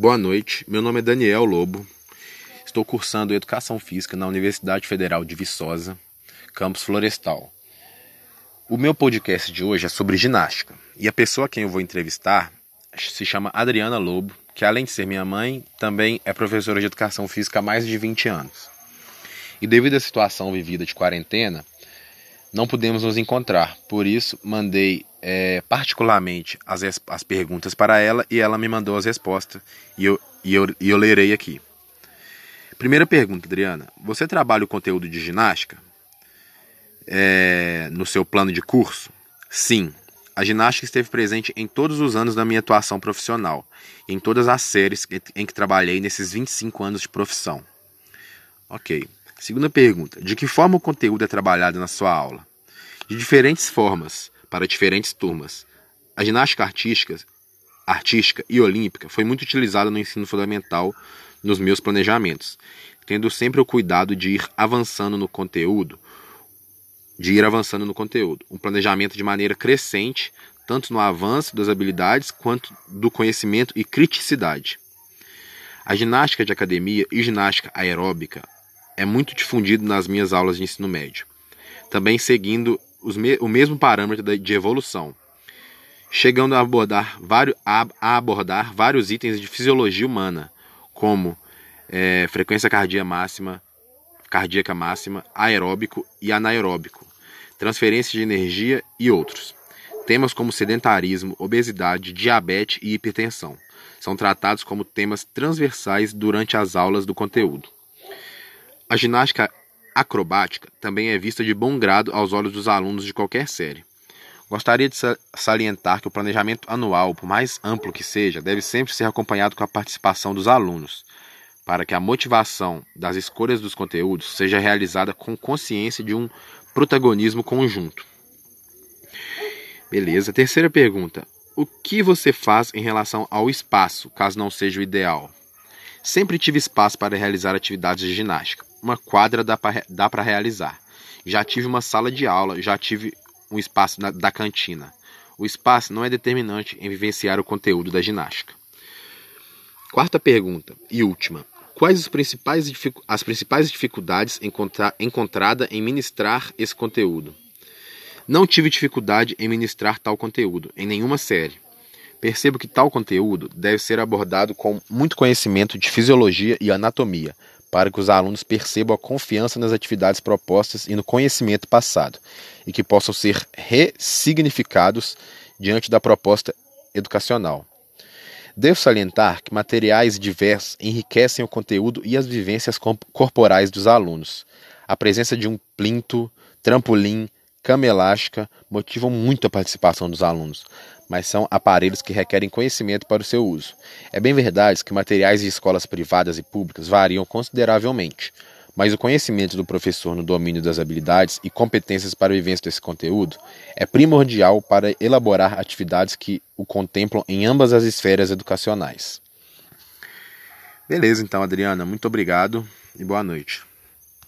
Boa noite, meu nome é Daniel Lobo. Estou cursando Educação Física na Universidade Federal de Viçosa, campus Florestal. O meu podcast de hoje é sobre ginástica e a pessoa a quem eu vou entrevistar se chama Adriana Lobo, que além de ser minha mãe, também é professora de Educação Física há mais de 20 anos. E devido à situação vivida de quarentena, não pudemos nos encontrar. Por isso, mandei é, particularmente as, as perguntas para ela e ela me mandou as respostas e eu, e, eu, e eu lerei aqui. Primeira pergunta, Adriana. Você trabalha o conteúdo de ginástica é, no seu plano de curso? Sim. A ginástica esteve presente em todos os anos da minha atuação profissional, em todas as séries em que trabalhei nesses 25 anos de profissão. Ok. Segunda pergunta: De que forma o conteúdo é trabalhado na sua aula? De diferentes formas, para diferentes turmas. A ginástica artística, artística e olímpica foi muito utilizada no ensino fundamental nos meus planejamentos, tendo sempre o cuidado de ir avançando no conteúdo, de ir avançando no conteúdo, um planejamento de maneira crescente, tanto no avanço das habilidades quanto do conhecimento e criticidade. A ginástica de academia e ginástica aeróbica é muito difundido nas minhas aulas de ensino médio, também seguindo me o mesmo parâmetro de evolução, chegando a abordar, vários, a, a abordar vários itens de fisiologia humana, como é, frequência cardíaca máxima, cardíaca máxima, aeróbico e anaeróbico, transferência de energia e outros. Temas como sedentarismo, obesidade, diabetes e hipertensão são tratados como temas transversais durante as aulas do conteúdo. A ginástica acrobática também é vista de bom grado aos olhos dos alunos de qualquer série. Gostaria de salientar que o planejamento anual, por mais amplo que seja, deve sempre ser acompanhado com a participação dos alunos, para que a motivação das escolhas dos conteúdos seja realizada com consciência de um protagonismo conjunto. Beleza. Terceira pergunta: O que você faz em relação ao espaço, caso não seja o ideal? Sempre tive espaço para realizar atividades de ginástica uma quadra dá para realizar. Já tive uma sala de aula, já tive um espaço na, da cantina. O espaço não é determinante em vivenciar o conteúdo da ginástica. Quarta pergunta e última. Quais principais, as principais dificuldades encontra, encontradas em ministrar esse conteúdo? Não tive dificuldade em ministrar tal conteúdo em nenhuma série. Percebo que tal conteúdo deve ser abordado com muito conhecimento de fisiologia e anatomia, para que os alunos percebam a confiança nas atividades propostas e no conhecimento passado, e que possam ser ressignificados diante da proposta educacional. Devo salientar que materiais diversos enriquecem o conteúdo e as vivências corporais dos alunos. A presença de um plinto, trampolim, cama elástica motivam muito a participação dos alunos, mas são aparelhos que requerem conhecimento para o seu uso. É bem verdade que materiais de escolas privadas e públicas variam consideravelmente, mas o conhecimento do professor no domínio das habilidades e competências para a vivência desse conteúdo é primordial para elaborar atividades que o contemplam em ambas as esferas educacionais. Beleza, então, Adriana, muito obrigado e boa noite.